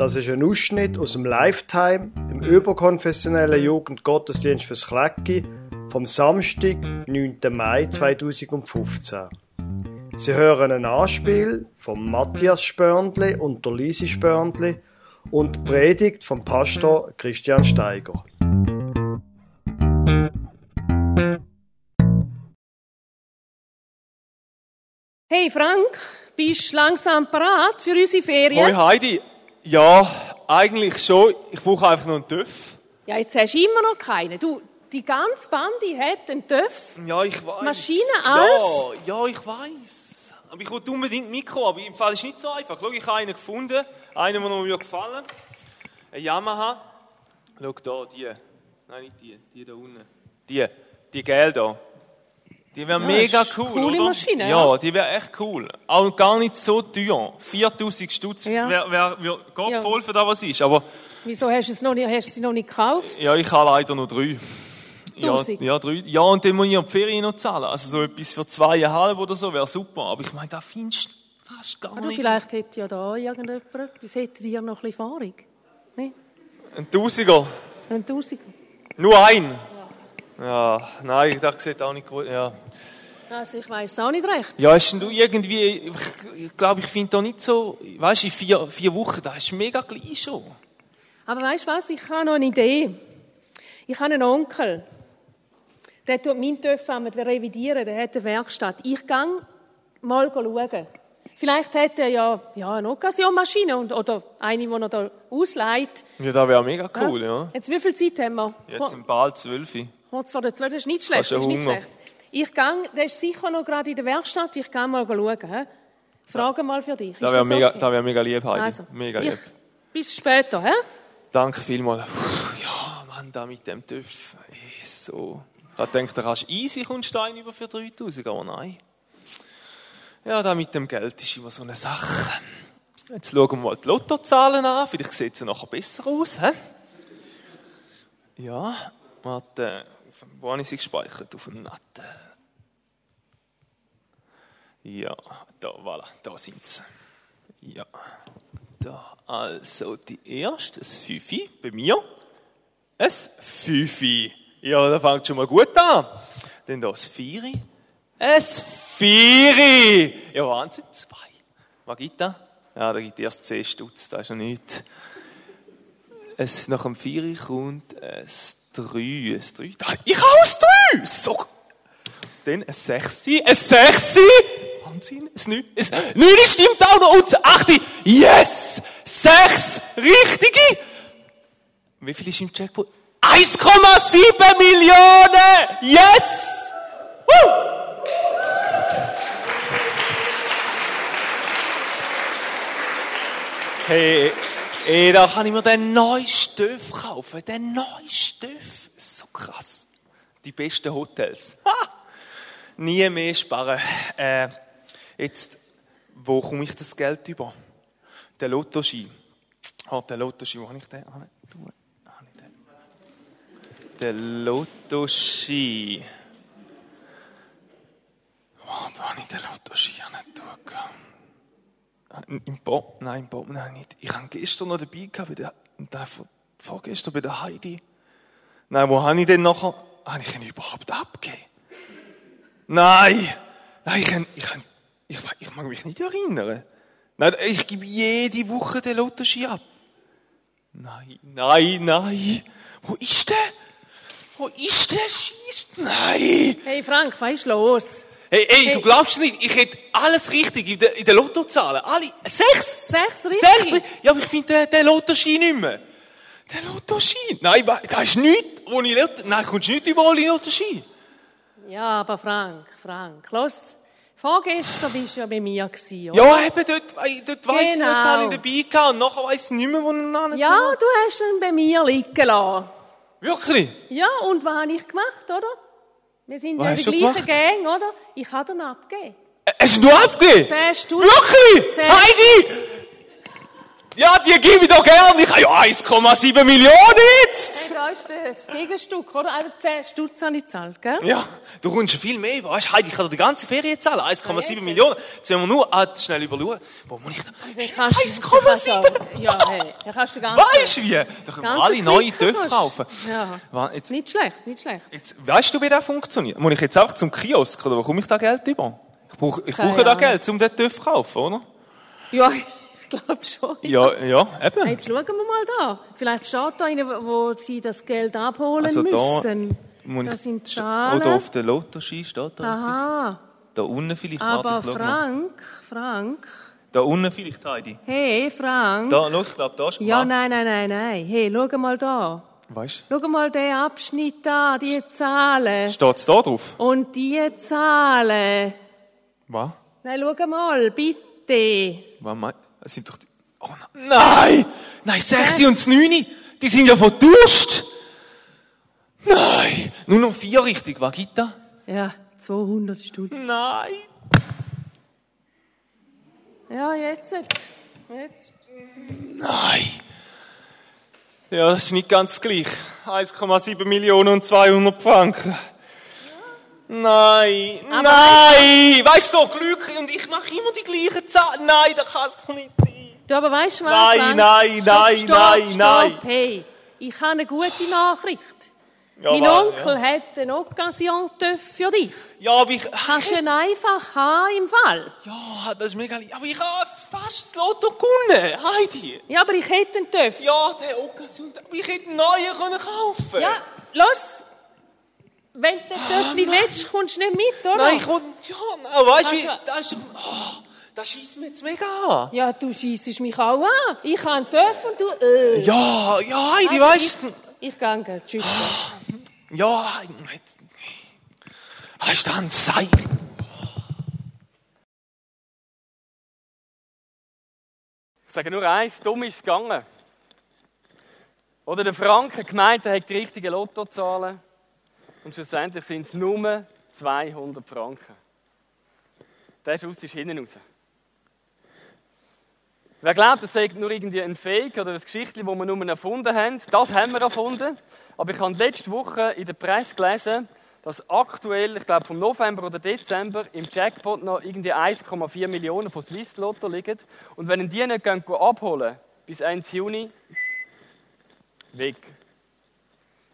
Das ist ein Ausschnitt aus dem Lifetime im überkonfessionellen Jugendgottesdienst fürs Klecki vom Samstag, 9. Mai 2015. Sie hören ein Anspiel von Matthias Spörndli und der Lisi Spörndli und die Predigt vom Pastor Christian Steiger. Hey Frank, bist du langsam parat für unsere Ferien? Hoi Heidi. Ja, eigentlich schon. Ich brauche einfach noch einen TÜV. Ja, jetzt hast du immer noch keinen. Du, die ganze Bande hat einen TÜV. Ja, ich weiß. Maschine, alles? Ja, ja, ich weiß. Aber ich wollte unbedingt mitkommen. Aber im Fall ist es nicht so einfach. Schau, ich habe einen gefunden. Einen, der mir gefallen Ein Yamaha. Schau da, die. Nein, nicht die. Die da unten. Die. Die gelbe da. Die wäre Ja, mega cool, eine coole oder? Maschine, ja. ja. die wäre echt cool. Auch gar nicht so teuer. 4000 Stutz Ja. wäre wär, wär, geht Ja. voll für das, was ist. Aber Wieso hast du, es noch nicht, hast du sie noch nicht gekauft? ja, ich habe leider nur drei. Ja, Tausend? ja, drei. Ja, und dann muss ich ja die Ferien noch zahlen. Also so etwas für zweieinhalb oder so wäre super. Aber ich meine, da findest du fast gar Oder nicht. vielleicht hätte ja da irgendjemand etwas, hätte dir noch ein bisschen Erfahrung. Ne? Ein Tausiger. Ein Tausiger. Nur ein. Ja, nein, das sieht auch nicht gut. Ja, Also ich weiss auch nicht recht. ja hast du irgendwie, ich, glaube, ich finde da nicht so, weißt du, in vier, vier Wochen, das ist mega gleich schon. Aber weißt du was, ich habe noch eine Idee. Ich habe einen Onkel, der tut meinen einmal revidieren, der hat eine Werkstatt. Ich gehe mal schauen. Vielleicht hat er ja, ja eine Occasion-Maschine und- oder eine, die er da ausleiht. Ja, das wäre mega cool, ja. Jetzt, wie viel Zeit haben wir? Jetzt im bald zwölf. Kurz vor der 12. Das ist nicht schlecht. Das ist nicht schlecht. Ich gehe, der ist sicher noch gerade in der Werkstatt. Ich gehe mal schauen. He? Frage mal für dich. Das Ist wäre mega, okay? das wär mega lieb, Heidi. Also, mega ich, lieb. bis später. He? Danke vielmals. Puh, Ja, Mann, da mit dem TÜV. Ey, so. Ich hab gedacht, da kannst du easy einen über für 3000, aber nein. Ja, da mit dem Geld ist immer so eine Sache. Jetzt schauen wir mal die Lottozahlen an. Vielleicht sieht es nachher besser aus. He? Ja, warte. Auf dem, wo habe ich sie gespeichert? Auf dem Natten. Ja, da, voilà, da sind sie. Ja, da, also die erste, ein Fünfi bei mir. Ein Fünfi. Ja, da fängt schon mal gut an. Dann da das Vieri. Ein Vieri. Ja, Wahnsinn, zwei. Was gibt da? Ja, da gibt es erst 10 Stutz, da ist noch nichts. Es, nach dem Vieri kommt es 3, ein 3. Ich habe ein 3! So. Dann ein 6, ein 6! Wahnsinn, ein 9, ein 9 stimmt auch noch und ein 8. Yes! 6 richtige! Wie viel ist im Jackpot? 1,7 Millionen! Yes! Woo! Hey, hey, da kann ich mir den neuen Stoff kaufen. Den neuen Stoff. So krass. Die besten Hotels. Ha! Nie mehr sparen. Äh, jetzt, wo komme ich das Geld über? Der Lottoschein. Ah, der Lottoschein, wo habe ich den? Ah, du, ah, den. Der Lottoschein. Oh, da habe ich den Lottoschein nicht. Im Bob? Nein, im Bob, nein, nicht. Ich habe gestern noch dabei gehabt, bei der, der vor- vorgestern bei der Heidi. Nein, wo habe ich denn nachher, habe ich ihn überhaupt abgegeben? Nein! Nein, ich, kann, ich, kann, ich, ich mag mich nicht erinnern. Nein, ich gebe jede Woche den Lottoschein ab. Nein, nein, nein. Wo ist der? Wo ist der? Schießt? Nein! Hey Frank, was ist los? Hey, hey, Hey. du glaubst nicht, ich hätte alles richtig in der, in der Lottozahlen. Alle, sechs! Sechs richtig? Sechs! Ja, aber ich finde den, den Lottoschein nicht mehr. Der Lottoschein? Nein, da ist nichts, wo ich Lotto... Nein, kommst du nicht überall in Lottoschein. Ja, aber Frank, Frank, los. Vorgestern bist du ja bei mir gewesen, oder? Ja, eben, dort, dort weiss ich, Genau. dort habe ich dabei gehabt und nachher weiss ich nicht mehr, wo ich ihn hin Ja, du hast ihn bei mir liegen lassen. Wirklich? Ja, und was habe ich gemacht, oder? Wir sind ja hast die du gleiche gemacht? Gang, oder? Ich habe ihn abgegeben. Hast du abgegeben? Wirklich? Heidi! Ja, die gebe ich doch gern. Ich habe ja 1,7 Millionen jetzt. Hey, da ist das Gegenstück, oder? Einfach 10 Stutz habe ich gezahlt, gell? Ja, du kommst viel mehr. Weißt du, Heidi, ich kann dir die ganze Ferien zahlen. 1,7 jetzt? Millionen. Jetzt müssen wir nur ah, schnell überschauen. Wo muss ich da? Also, ich kannst- 1,7. Ja, hey, dann kannst du ganz. Weißt du wie? Da können wir alle neue Töpfe kaufen. Ja. Jetzt, Nicht schlecht, nicht schlecht. jetzt, weißt du, wie das funktioniert? Muss ich jetzt einfach zum Kiosk oder wo komme ich da Geld über? Ich brauche, ich brauche da. Geld, um den Töpfe zu kaufen, oder? Ja, glaube schon. Ja, ja, eben. Jetzt schauen wir mal da. Vielleicht steht da einer, wo sie das Geld abholen Also da müssen. muss das sind Zahlen. Oder auf der Lottoschein steht da etwas. Aha. Da unten vielleicht. Aber Warte. Frank, Frank. Da unten vielleicht, Heidi. Hey, Frank. Da, schau, ich glaube, da ist Ja, nein, nein, nein, nein. Hey, schau mal da. Weißt Schau mal den Abschnitt an, die Zahlen. Steht es da drauf? Und die Zahlen. Was? Nein, schau mal, bitte. Was mein, es sind doch die, oh nein. Nein! Nein, 6 und 9, die sind ja von Durst! Nein! Nur noch vier richtig, was gibt da? Ja, 200 Stutz. Nein! Ja, jetzt. Jetzt. Nein! Ja, das ist nicht ganz gleich. 1,7 Millionen und 200 Franken. Nein, Aber nein! Weißt du, so glücklich und ich mache immer die gleichen Zahlen. Nein, das kann es doch nicht sein. Du, aber weißt du was? Nein, Frank? nein, Stopp, nein, stopp, nein, stopp. nein. Hey, ich habe eine gute Nachricht. Ja, mein wa- Onkel hat eine Occasion für dich. Ja, aber ich. Kannst du ihn einfach haben im Fall? Ja, das ist mega lieb. Aber ich habe fast das Lotto gewonnen, Heidi. Ja, aber ich hätte einen Töff. Ja, der Occasion, aber ich hätte einen neuen können kaufen Ja, los! Wenn du den Töff nicht willst, kommst du nicht mit, oder? Nein, ich will, ja, nein, weißt du, wie, Also- das ist, oh, das schießt mir jetzt mega an. Ja, du schießt mich auch an. Ich habe einen Töff und du... Äh. Ja, ja, Heidi, Also, weißt du. Ich, ich gehe schütten. Ja, Heidi, jetzt- hast du da ein Seil? Ich sage nur eins, dumm ist es gegangen. Oder der Frank hat gemeint, er hat die richtigen Lottozahlen. Und schlussendlich sind es nur 200 Franken. Der Schuss ist hinten raus. Wer glaubt, das sei nur irgendwie ein Fake oder ein Geschichtchen, das wir nur erfunden haben, das haben wir erfunden. Aber ich habe letzte Woche in der Presse gelesen, dass aktuell, ich glaube vom November oder Dezember, im Jackpot noch irgendwie 1,4 Millionen von Swiss Lotto liegen. Und wenn die nicht gehen, abholen bis 1. Juni, weg.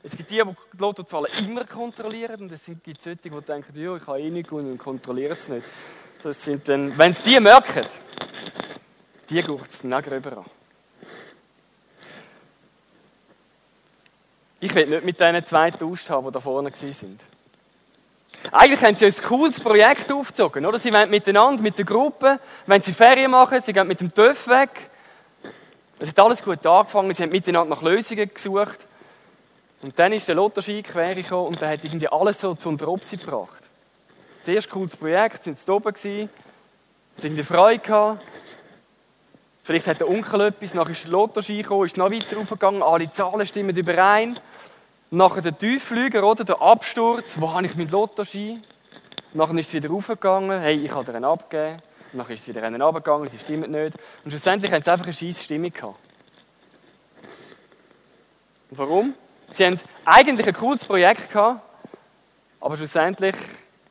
Es gibt die, die Lottozahlen immer kontrollieren und es die solche, die denken, ja, ich habe eh nichts und kontrollieren es nicht. Das sind dann, wenn sie die merken, die guckt es dann rüber an. Ich will nicht mit diesen zwei getauscht haben, die da vorne waren. Eigentlich haben sie ein cooles Projekt aufgezogen, oder? Sie wollen miteinander, mit der Gruppe, wenn sie Ferien machen, sie gehen mit dem TÜV weg. Es hat alles gut angefangen, sie haben miteinander nach Lösungen gesucht. Und dann ist der Lottoschein quer gekommen und der hat irgendwie alles so zum Dropsy gebracht. Zuerst cooles Projekt, sind sie oben gewesen, sie irgendwie Freude gehabt. Vielleicht hat der Onkel etwas, nachher ist der Lottoschein gekommen, ist noch weiter aufgegangen, alle Zahlen stimmen überein. Nachher der Tiefflüger, oder? Der Absturz, wo habe ich meinen Lottoschein? Nachher ist es wieder aufgegangen, hey, ich habe einen abgegeben. Nachher ist es wieder einen abgegangen, sie stimmt nicht. Und schlussendlich haben sie einfach eine scheisse Stimmung gehabt. Und warum? Sie haben eigentlich ein cooles Projekt gehabt, aber schlussendlich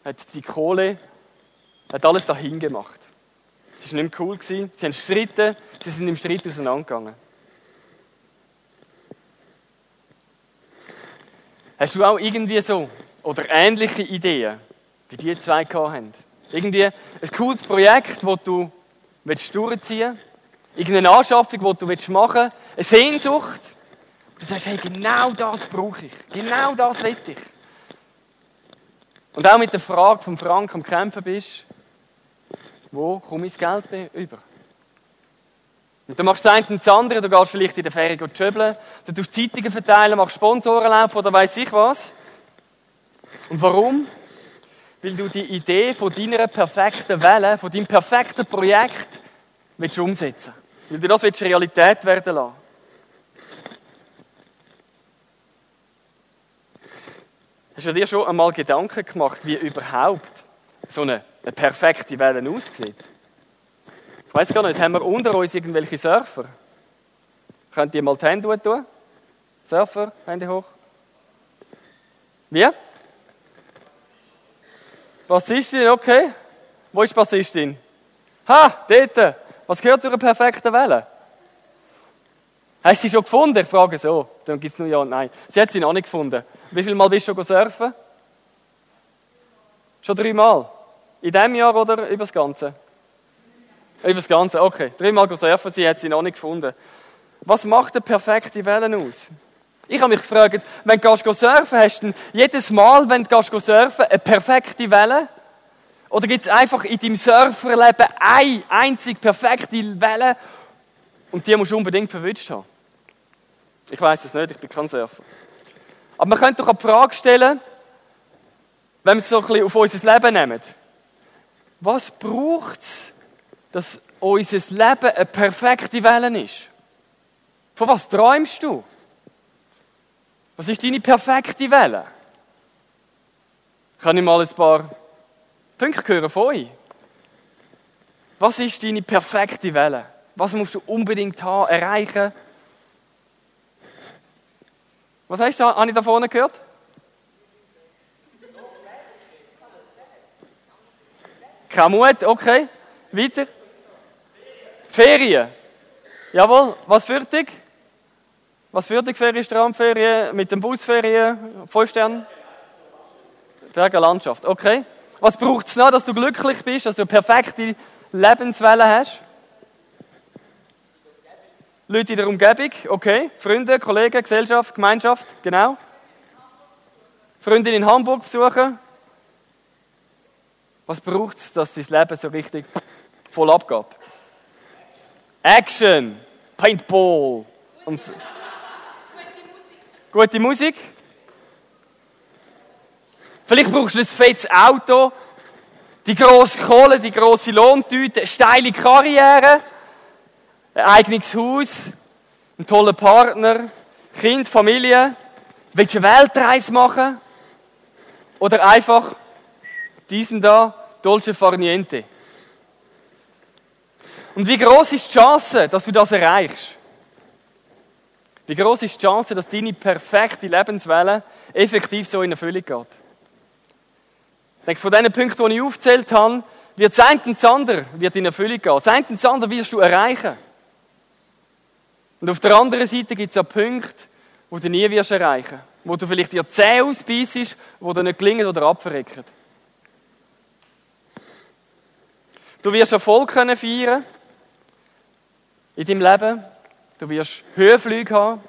hat die Kohle hat alles dahin gemacht. Es war nicht mehr cool, gewesen. sie haben gestritten, sie sind im Streit auseinandergegangen. Hast du auch irgendwie so oder ähnliche Ideen, wie die zwei haben? Irgendwie ein cooles Projekt, das du durchziehen willst, irgendeine Anschaffung, die du machen willst, eine Sehnsucht. Du sagst, hey, genau das brauche ich, genau das will ich. Und auch mit der Frage von Frank am Kämpfen bist, wo komme ich das Geld über? Und dann machst du das eine und das andere, du gehst vielleicht in der Ferie schöbeln, du tust Zeitungen verteilen, machst Sponsorenlauf oder weiss ich was. Und warum? Weil du die Idee von deiner perfekten Welle, von deinem perfekten Projekt willst umsetzen Weil du das willst Realität werden lassen. Hast du dir schon einmal Gedanken gemacht, wie überhaupt so eine, eine perfekte Welle aussieht? Ich weiß gar nicht, haben wir unter uns irgendwelche Surfer? Könnt ihr mal die Hände tun? Surfer, Hände hoch. Wie? Bassistin, okay. Wo ist Bassistin? Ha, dort. Was gehört zu einer perfekten Welle? Hast du sie schon gefunden? Ich frage so. Dann gibt es nur Ja und Nein. Sie hat sie noch nicht gefunden. Wie viel Mal bist du schon surfen? Schon dreimal? In diesem Jahr oder über das Ganze? Über das Ganze, okay. Dreimal surfen, sie hat sie noch nicht gefunden. Was macht eine perfekte Welle aus? Ich habe mich gefragt, wenn du surfen, hast du jedes Mal, wenn du surfen, eine perfekte Welle? Oder gibt es einfach in deinem Surferleben eine einzige perfekte Welle und die musst du unbedingt verwünscht haben? Ich weiß es nicht, ich bin kein Surfer. Aber man könnte doch eine Frage stellen, wenn wir es so ein bisschen auf unser Leben nehmen. Was braucht es, dass unser Leben eine perfekte Welle ist? Von was träumst du? Was ist deine perfekte Welle? Kann ich mal ein paar Punkte hören von euch? Was ist deine perfekte Welle? Was musst du unbedingt haben, erreichen? Was hast du, habe ich da vorne gehört? Kein Mut, okay. Weiter. Ferien. Jawohl, was dich? Was dich Ferien, Strandferien, mit dem Busferien, fünf Sterne? Berger Landschaft, okay. Was braucht es noch, dass du glücklich bist, dass du eine perfekte Lebenswelle hast? Leute in der Umgebung, okay. Freunde, Kollegen, Gesellschaft, Gemeinschaft, genau. Freundin in Hamburg besuchen. Was braucht es, dass dein Leben so richtig voll abgeht? Action, Paintball und gute Musik. Vielleicht brauchst du ein fettes Auto, die grosse Kohle, die grosse Lohntüte, steile Karriere ein eigenes Haus, einen tollen Partner, Kind, Familie. Willst du eine Weltreise machen? Oder einfach diesen da, Dolce Farniente? Und wie groß ist die Chance, dass du das erreichst? Wie groß ist die Chance, dass deine perfekte Lebenswelle effektiv so in Erfüllung geht? Ich denke, von diesen Punkten, die ich aufgezählt habe, wird das eine und das andere in Erfüllung gehen. Das eine und das andere wirst du erreichen. Und auf der anderen Seite gibt es auch Punkte, wo du nie wirst erreichen wo du vielleicht dir zäh ausbeißt, wo dir nicht gelingen oder abverrecken. Du wirst Erfolg können feiern in deinem Leben. Du wirst Höhenflüge haben.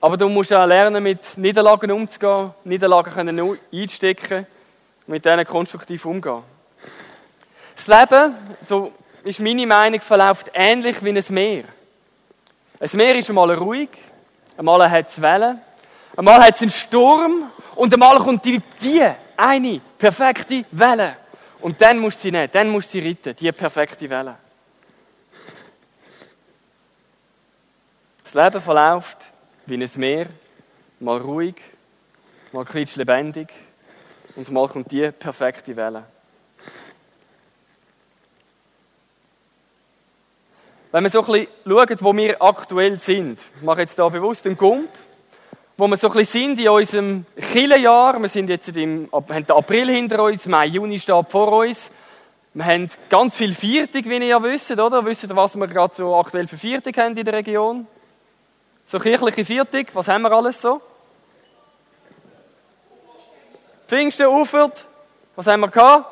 Aber du musst auch lernen, mit Niederlagen umzugehen, Niederlagen können einstecken und mit denen konstruktiv umgehen. Das Leben, so ist meine Meinung, verläuft ähnlich wie ein Meer. Ein Meer ist einmal ruhig, einmal hat es Wellen, einmal hat es einen Sturm und einmal kommt die, die eine perfekte Welle. Und dann musst du sie nehmen, dann musst du sie retten, die perfekte Welle. Das Leben verläuft wie ein Meer, mal ruhig, mal quietsch lebendig und mal kommt die perfekte Welle. Wenn wir so ein bisschen schauen, wo wir aktuell sind, ich mache jetzt da bewusst einen Gump, wo wir so ein bisschen sind in unserem Killenjahr, wir sind jetzt im, haben den April hinter uns, Mai, Juni steht vor uns, wir haben ganz viel Viertig, wie ihr ja wisst, oder? Wisst ihr, was wir gerade so aktuell für Viertig haben in der Region? So kirchliche Viertig, was haben wir alles so? Pfingsten, Ufert, was haben wir gehabt?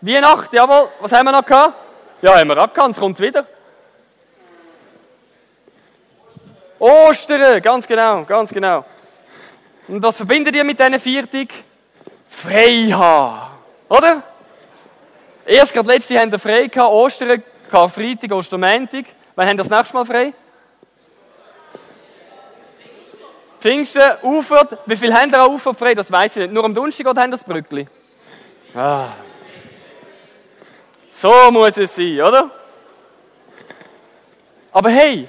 Weihnacht, jawohl, was haben wir noch gehabt? Ja, haben wir abgekannt, es kommt wieder. Ostern, ganz genau, ganz genau. Und was verbindet ihr mit diesen Viertig? Frei oder? Erst gerade letzte haben wir frei gehabt, Ostern, Karfreitag, Ostermäntig. Wann haben wir das nächste Mal frei? Pfingsten, Ufert. Wie viel haben wir an Ufert frei? Das weiß ich nicht. Nur am Donnerstag haben wir das Brückli? Ah. So muss es sein, oder? Aber hey,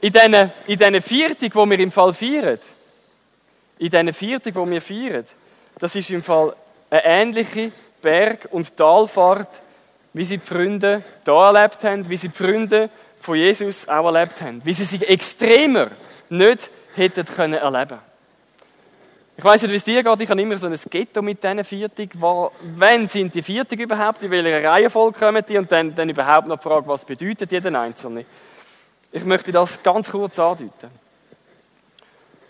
in diesen, in diesen Viertig, die wir im Fall feiern, in diesen Viertig, die wir feiern, das ist im Fall eine ähnliche Berg- und Talfahrt, wie sie die Freunde hier erlebt haben, wie sie die Freunde von Jesus auch erlebt haben. Wie sie sich extremer nicht hätten können erleben Ich weiß nicht, wie es dir geht, ich habe immer so ein Ghetto mit diesen Viertig. Wann sind die Viertig überhaupt? In welcher Reihenfolge kommen die? Und dann, dann überhaupt noch die Frage, was bedeutet jeder Einzelne? Ich möchte das ganz kurz andeuten.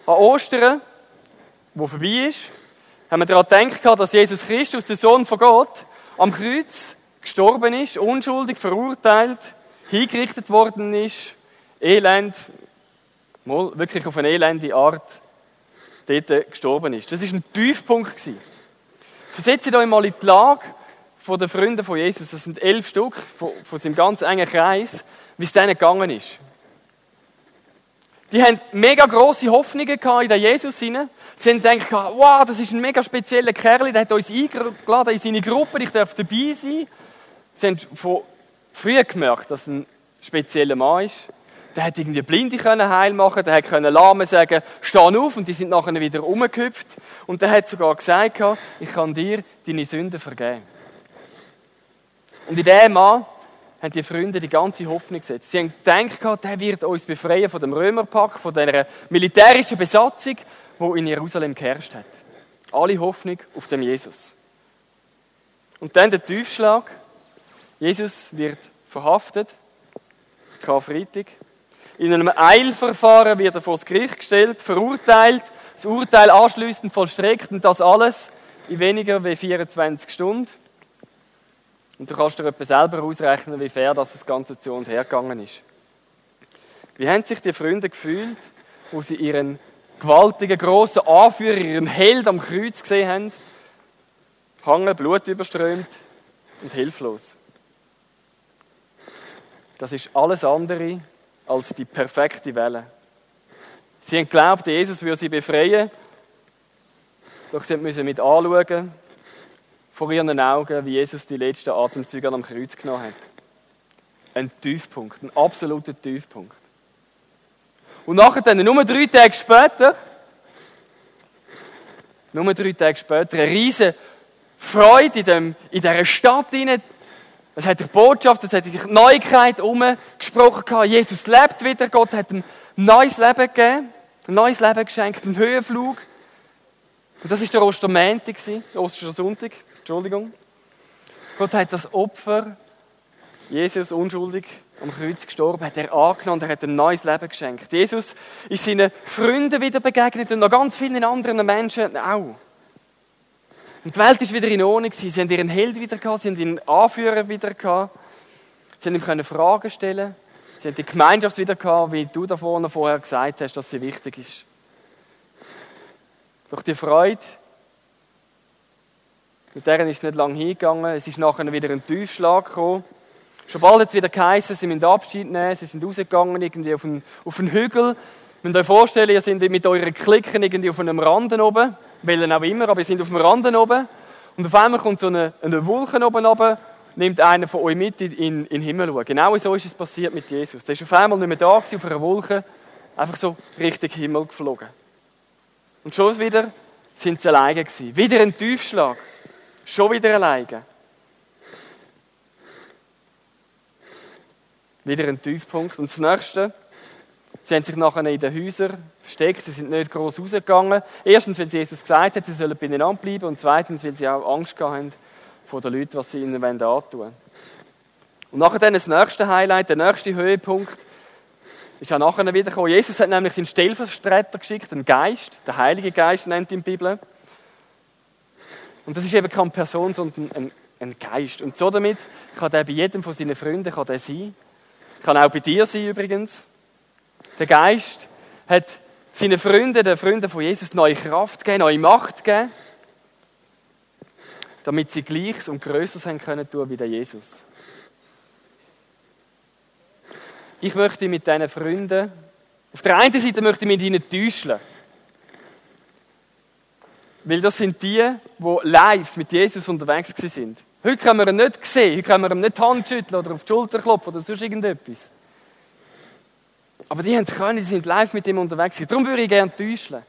An Ostern, wo vorbei ist, haben wir daran gedacht, dass Jesus Christus, der Sohn von Gott, am Kreuz gestorben ist, unschuldig verurteilt, hingerichtet worden ist, elend, wirklich auf eine elende Art, dort gestorben ist. Das ist ein Tiefpunkt. Versetzt euch mal in die Lage von den Freunden von Jesus. Das sind elf Stück von, von seinem ganz engen Kreis, wie es denen gegangen ist. Die haben mega grosse Hoffnungen gehabt in den Jesus hinein. Sie haben gedacht, wow, das ist ein mega spezieller Kerl, der hat uns eingeladen in seine Gruppe, ich darf dabei sein. Sie haben von früh gemerkt, dass ein spezieller Mann ist. Der hat irgendwie Blinde können heil machen, der hat können Lahme sagen, steh auf, und die sind nachher wieder umgehüpft. Und der hat sogar gesagt, ich kann dir deine Sünden vergeben. Und in dem Mann haben die Freunde die ganze Hoffnung gesetzt. Sie haben gedacht, der wird uns befreien von dem Römerpack, von der militärischen Besatzung, die in Jerusalem geherrscht hat. Alle Hoffnung auf dem Jesus. Und dann der Tiefschlag. Jesus wird verhaftet, Karfreitag. In einem Eilverfahren wird er vor das Gericht gestellt, verurteilt, das Urteil anschließend vollstreckt und das alles in weniger als 24 Stunden. Und du kannst dir selber ausrechnen, wie fair das, das Ganze zu und her gegangen ist. Wie haben sich die Freunde gefühlt, wo sie ihren gewaltigen, grossen Anführer, ihren Held am Kreuz gesehen haben? Hangen, Blut überströmt und hilflos. Das ist alles andere als die perfekte Welle. Sie haben geglaubt, Jesus würde sie befreien, doch sie müssen mit anschauen, vor ihren Augen, wie Jesus die letzten Atemzüge am Kreuz genommen hat. Ein Tiefpunkt, ein absoluter Tiefpunkt. Und nachher dann, nur drei Tage später, nur drei Tage später, eine riesige Freude in, dem, in dieser Stadt hinein. Es hat die Botschaft, es hat die Neuigkeit umgesprochen Jesus lebt wieder, Gott hat ein neues Leben gegeben, ein neues Leben geschenkt, einen Höhenflug. Und das war der Ostermäntig, Ostersonntag. Entschuldigung. Gott hat das Opfer, Jesus unschuldig am Kreuz gestorben, hat er angenommen er hat ein neues Leben geschenkt. Jesus ist seinen Freunden wieder begegnet und noch ganz vielen anderen Menschen auch. Und die Welt ist wieder in Ordnung Sie haben ihren Held wieder gehabt, sie haben ihren Anführer wieder gehabt. Sie haben ihm Fragen stellen Sie haben die Gemeinschaft wieder gehabt, wie du da vorne vorher gesagt hast, dass sie wichtig ist. Doch die Freude, mit deren ist es nicht lange hingegangen. Es ist nachher wieder ein Tiefschlag gekommen. Schon bald hat es wieder geheißen, sie müssen Abschied nehmen, sie sind rausgegangen irgendwie auf einen, auf einen Hügel. Ihr müsst euch vorstellen, ihr seid mit euren Klicken irgendwie auf einem Rand oben, welchen auch immer, aber ihr seid auf dem Rand oben. Und auf einmal kommt so eine, eine Wolke oben runter, nimmt einer von euch mit in, in, den Himmel schauen. Genau so ist es passiert mit Jesus. Der ist auf einmal nicht mehr da auf einer Wolke, einfach so Richtung Himmel geflogen. Und schon wieder sind sie alleine gewesen. Wieder ein Tiefschlag. Schon wieder alleine. Wieder ein Tiefpunkt. Und das Nächste, sie haben sich nachher in den Häusern versteckt, sie sind nicht groß rausgegangen. Erstens, weil Jesus gesagt hat, sie sollen beieinander bleiben. Und zweitens, weil sie auch Angst haben vor den Leuten, was sie ihnen antun wollen. Und nachher dann das nächste Highlight, der nächste Höhepunkt, ist auch nachher wieder gekommen. Jesus hat nämlich seinen Stellvertreter geschickt, einen Geist, der Heilige Geist nennt ihn die Bibel. Und das ist eben keine Person, sondern ein, ein Geist. Und so damit kann der bei jedem von seinen Freunden kann der sein. Kann auch bei dir sein übrigens. Der Geist hat seinen Freunden, den Freunden von Jesus, neue Kraft gegeben, neue Macht gegeben, damit sie Gleiches und Größeres haben können tun wie der Jesus. Ich möchte mit diesen Freunden, auf der einen Seite möchte ich mit ihnen täuschen. Weil das sind die, die live mit Jesus unterwegs sind. Heute können wir ihn nicht sehen, heute können wir ihm nicht die Hand schütteln oder auf die Schulter klopfen oder sonst irgendetwas. Aber die haben es können, die sind live mit ihm unterwegs. Darum würde ich gerne täuschen.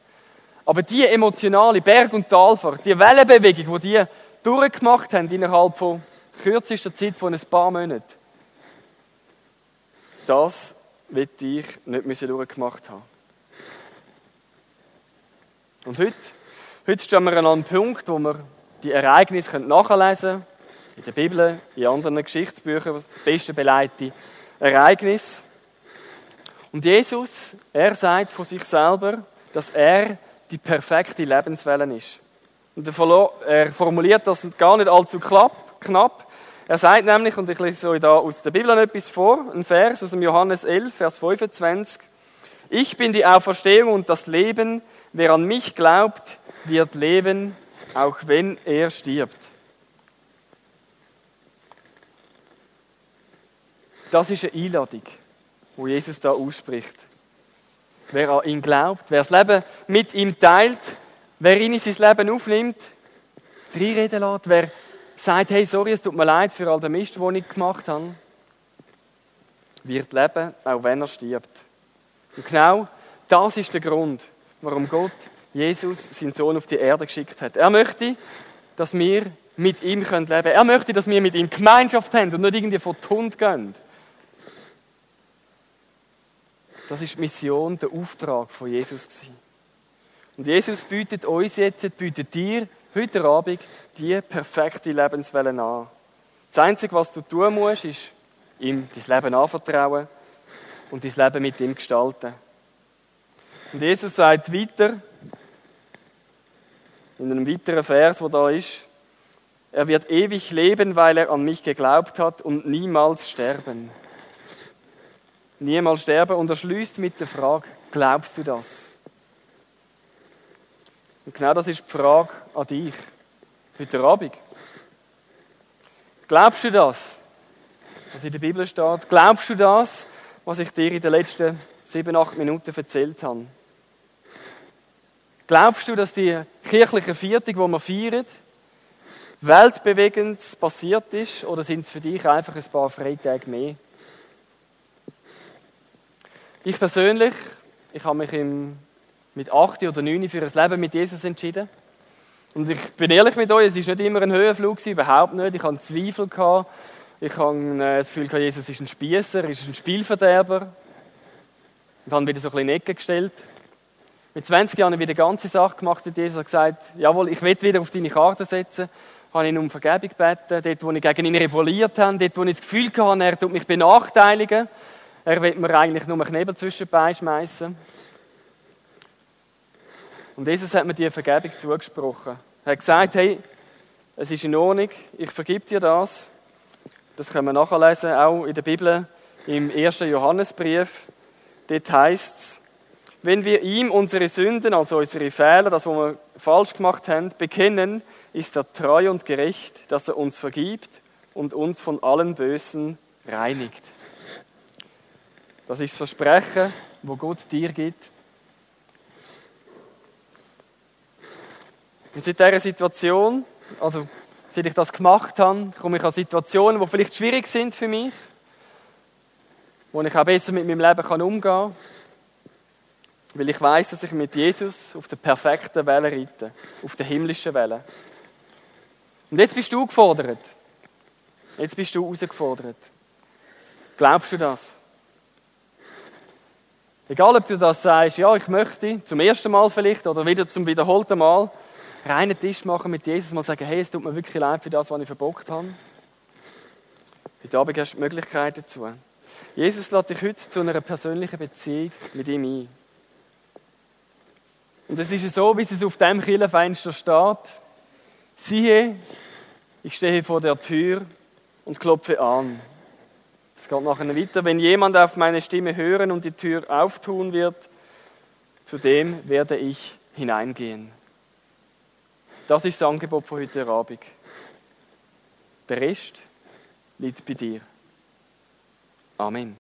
Aber die emotionale Berg- und Talfahrt, die Wellenbewegung, die die durchgemacht haben innerhalb von kürzester Zeit von ein paar Monaten, das will ich nicht durchgemacht haben. Und heute, heute stehen wir an einem Punkt, wo wir die Ereignisse nachlesen können, in der Bibel, in anderen Geschichtsbüchern, das beste beleitete Ereignis. Und Jesus, er sagt von sich selber, dass er die perfekte Lebenswelle ist. Und er formuliert das gar nicht allzu knapp. Er sagt nämlich, und ich lese euch da aus der Bibel etwas vor, ein Vers aus dem Johannes 11, Vers 25. Ich bin die Auferstehung und das Leben. Wer an mich glaubt, wird leben, auch wenn er stirbt. Das ist eine Einladung, wo Jesus da ausspricht. Wer an ihn glaubt, wer das Leben mit ihm teilt, wer ihn in sein Leben aufnimmt, reinreden lässt, wer sagt, hey, sorry, es tut mir leid für all den Mist, den ich gemacht habe, wird leben, auch wenn er stirbt. Und genau das ist der Grund, warum Gott Jesus, seinen Sohn, auf die Erde geschickt hat. Er möchte, dass wir mit ihm leben können. Er möchte, dass wir mit ihm Gemeinschaft haben und nicht irgendwie vor den Hund gehen. Das ist die Mission, der Auftrag von Jesus. Und Jesus bietet uns jetzt, bietet dir heute Abend die perfekte Lebenswelle an. Das Einzige, was du tun musst, ist ihm dein Leben anvertrauen und dein Leben mit ihm gestalten. Und Jesus sagt weiter, in einem weiteren Vers, wo da ist, er wird ewig leben, weil er an mich geglaubt hat und niemals sterben niemals sterben. Und er schließt mit der Frage, glaubst du das? Und genau das ist die Frage an dich heute Abend. Glaubst du das, was in der Bibel steht? Glaubst du das, was ich dir in den letzten sieben, acht Minuten erzählt habe? Glaubst du, dass die kirchliche Viertung, die wir feiern, weltbewegend passiert ist? Oder sind es für dich einfach ein paar Freitage mehr? Ich persönlich, ich habe mich im, mit 8 oder 9 für ein Leben mit Jesus entschieden. Und ich bin ehrlich mit euch, es war nicht immer ein Höhenflug, überhaupt nicht. Ich hatte Zweifel. Gehabt. Ich habe äh, das Gefühl, gehabt, Jesus ist ein Spießer, ist ein Spielverderber. Und habe wieder so ein bisschen in Ecke gestellt. Mit 20 Jahren habe ich wieder ganze Sache gemacht mit Jesus und gesagt, jawohl, ich will wieder auf deine Karte setzen. Habe ihn um Vergebung gebeten, dort, wo ich gegen ihn rebelliert habe, dort, wo ich das Gefühl hatte, er tut mich benachteiligen. Er will mir eigentlich nur Knebel zwischen schmeißen. Und Jesus hat mir die Vergebung zugesprochen. Er hat gesagt, hey, es ist in Ordnung, ich vergib dir das. Das können wir nachlesen, auch in der Bibel, im ersten Johannesbrief. Dort heißt es, wenn wir ihm unsere Sünden, also unsere Fehler, das, was wir falsch gemacht haben, bekennen, ist er treu und gerecht, dass er uns vergibt und uns von allen Bösen reinigt. Das ist das Versprechen, wo Gott dir gibt. Und seit dieser Situation, also seit ich das gemacht habe, komme ich an Situationen, die vielleicht schwierig sind für mich, wo ich auch besser mit meinem Leben kann umgehen kann, weil ich weiß, dass ich mit Jesus auf der perfekten Welle reite, auf der himmlischen Welle. Und jetzt bist du gefordert. Jetzt bist du herausgefordert. Glaubst du das? Egal, ob du das sagst, ja, ich möchte zum ersten Mal vielleicht oder wieder zum wiederholten Mal reinen Tisch machen mit Jesus, mal sagen, hey, es tut mir wirklich leid für das, was ich verbockt habe. Heute Abend hast du die Möglichkeit dazu. Jesus lädt dich heute zu einer persönlichen Beziehung mit ihm ein. Und es ist so, wie es auf dem Kirchenfenster steht. Siehe, ich stehe vor der Tür und klopfe an. Es geht nachher weiter. Wenn jemand auf meine Stimme hören und die Tür auftun wird, zu dem werde ich hineingehen. Das ist das Angebot von heute Abend. Der Rest liegt bei dir. Amen.